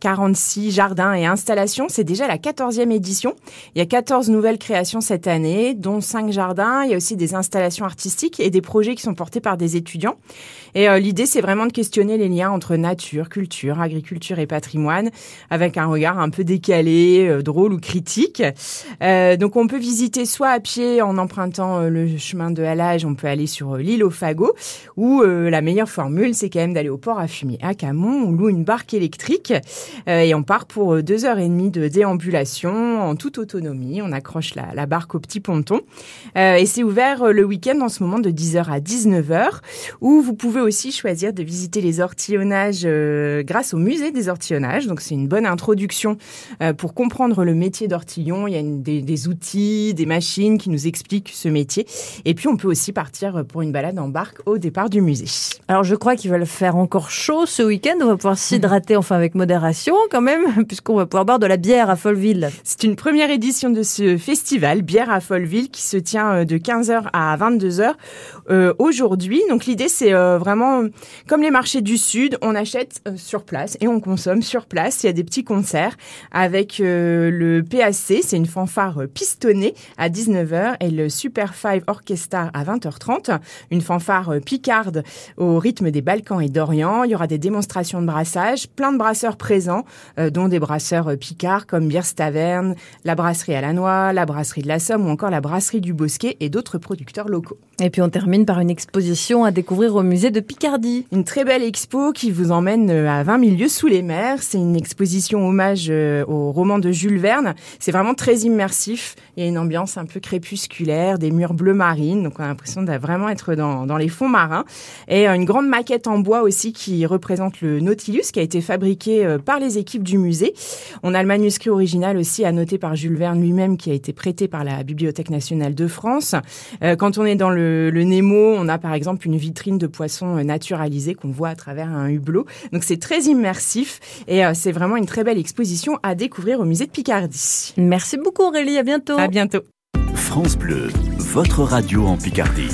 46 jardins et installations. C'est déjà la 14e édition. Il y a 14 nouvelles créations cette année, dont 5 jardins. Il y a aussi des installations artistiques et des projets qui sont portés par des étudiants. Et euh, l'idée, c'est vraiment de questionner les liens entre nature, culture, agriculture et patrimoine, avec un regard un peu décalé, euh, drôle ou critique. Euh, donc, on peut visiter soit à pied en empruntant le chemin de halage, on peut aller sur l'île au Fagot, ou la meilleure formule, c'est quand même d'aller au port à fumier à Camon, on loue une barque électrique et on part pour deux heures et demie de déambulation en toute autonomie. On accroche la, barque au petit ponton et c'est ouvert le week-end en ce moment de 10h à 19h, où vous pouvez aussi choisir de visiter les ortillonnages euh, grâce au musée des ortillonnages. Donc c'est une bonne introduction euh, pour comprendre le métier d'ortillon. Il y a des, outils, des machines qui nous expliquent ce métier. Et puis on peut aussi partir pour une balade en barque au départ du musée. Alors je crois qu'il va le faire encore chaud ce week-end. On va pouvoir s'hydrater enfin avec modération quand même, puisqu'on va pouvoir boire de la bière à Folleville. C'est une première édition de ce festival, Bière à Folleville, qui se tient euh, de 15h à 22h aujourd'hui. Donc l'idée c'est vraiment vraiment comme les marchés du Sud, on achète euh, sur place et on consomme sur place. Il y a des petits concerts avec euh, le PAC, c'est une fanfare pistonnée à 19h et le Super Five Orchestra à 20h30, une fanfare picarde au rythme des Balkans et d'Orient. Il y aura des démonstrations de brassage, plein de brasseurs présents, euh, dont des brasseurs picards comme Bierce Taverne, la brasserie à la noix, la brasserie de la Somme ou encore la brasserie du Bosquet et d'autres producteurs locaux. Et puis on termine par une exposition à découvrir au musée de Picardie. Une très belle expo qui vous emmène euh, à 20 milieux sous les mers. C'est une exposition hommage euh, au roman de Jules Verne. C'est vraiment très immersif. Il y a une ambiance un peu crépusculaire, des murs bleu marine. Donc on a l'impression de vraiment être dans, dans les fonds marins. Et euh, une grande maquette en bois aussi qui représente le Nautilus qui a été fabriqué par les équipes du musée. On a le manuscrit original aussi annoté par Jules Verne lui-même qui a été prêté par la Bibliothèque nationale de France. Quand on est dans le, le Nemo, on a par exemple une vitrine de poissons euh, naturalisés qu'on voit à travers un hublot. Donc c'est très immersif et euh, c'est vraiment une très belle exposition à découvrir au musée de Picardie. Merci beaucoup Aurélie, à bientôt. À bientôt. France Bleu, votre radio en Picardie.